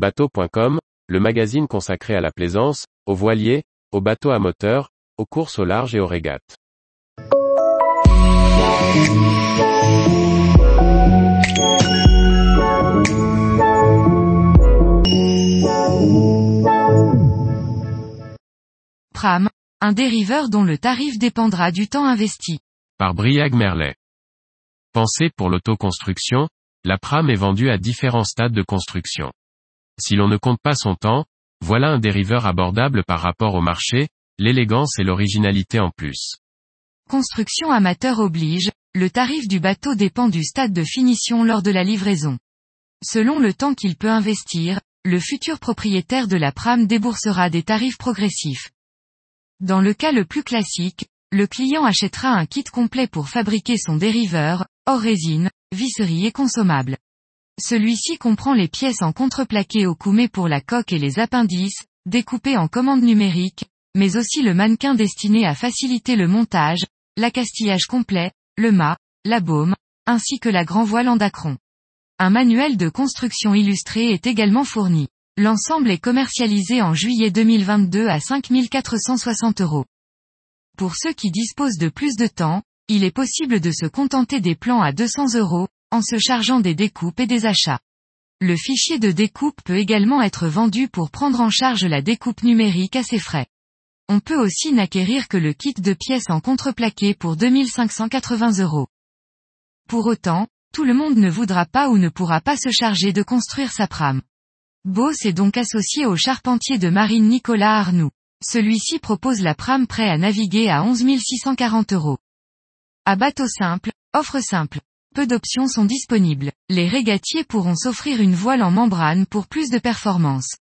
Bateau.com, le magazine consacré à la plaisance, aux voiliers, aux bateaux à moteur, aux courses au large et aux régates. Pram, un dériveur dont le tarif dépendra du temps investi. Par Briag Merlet. Pensée pour l'autoconstruction, la pram est vendue à différents stades de construction. Si l'on ne compte pas son temps, voilà un dériveur abordable par rapport au marché, l'élégance et l'originalité en plus. Construction amateur oblige, le tarif du bateau dépend du stade de finition lors de la livraison. Selon le temps qu'il peut investir, le futur propriétaire de la pram déboursera des tarifs progressifs. Dans le cas le plus classique, le client achètera un kit complet pour fabriquer son dériveur, hors résine, visserie et consommable. Celui-ci comprend les pièces en contreplaqué au coumé pour la coque et les appendices, découpées en commande numérique, mais aussi le mannequin destiné à faciliter le montage, l'accastillage complet, le mât, la baume, ainsi que la grand voile en dacron. Un manuel de construction illustré est également fourni. L'ensemble est commercialisé en juillet 2022 à 5460 euros. Pour ceux qui disposent de plus de temps, il est possible de se contenter des plans à 200 euros, en se chargeant des découpes et des achats. Le fichier de découpe peut également être vendu pour prendre en charge la découpe numérique à ses frais. On peut aussi n'acquérir que le kit de pièces en contreplaqué pour 2580 euros. Pour autant, tout le monde ne voudra pas ou ne pourra pas se charger de construire sa prame. Boss est donc associé au charpentier de marine Nicolas Arnoux. Celui-ci propose la prame prêt à naviguer à 11 640 euros. À bateau simple, offre simple. Peu d'options sont disponibles. Les régatiers pourront s'offrir une voile en membrane pour plus de performance.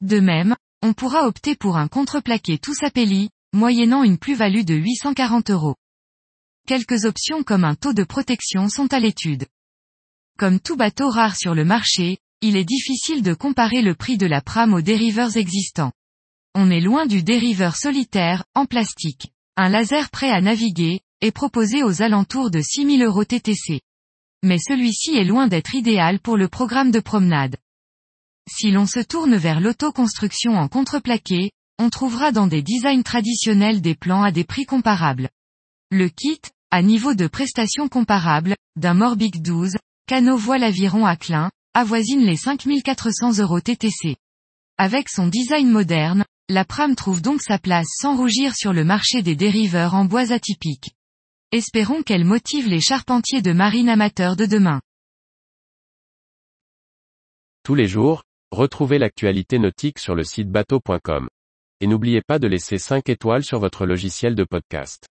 De même, on pourra opter pour un contreplaqué tout sapelli, moyennant une plus-value de 840 euros. Quelques options comme un taux de protection sont à l'étude. Comme tout bateau rare sur le marché, il est difficile de comparer le prix de la prame aux dériveurs existants. On est loin du dériveur solitaire, en plastique. Un laser prêt à naviguer, est proposé aux alentours de 6000 euros TTC. Mais celui-ci est loin d'être idéal pour le programme de promenade. Si l'on se tourne vers l'autoconstruction en contreplaqué, on trouvera dans des designs traditionnels des plans à des prix comparables. Le kit, à niveau de prestation comparable, d'un Morbic 12, canot voile aviron à clin, avoisine les 5400 euros TTC. Avec son design moderne, la Pram trouve donc sa place sans rougir sur le marché des dériveurs en bois atypiques. Espérons qu'elle motive les charpentiers de marine amateurs de demain. Tous les jours, retrouvez l'actualité nautique sur le site bateau.com. Et n'oubliez pas de laisser 5 étoiles sur votre logiciel de podcast.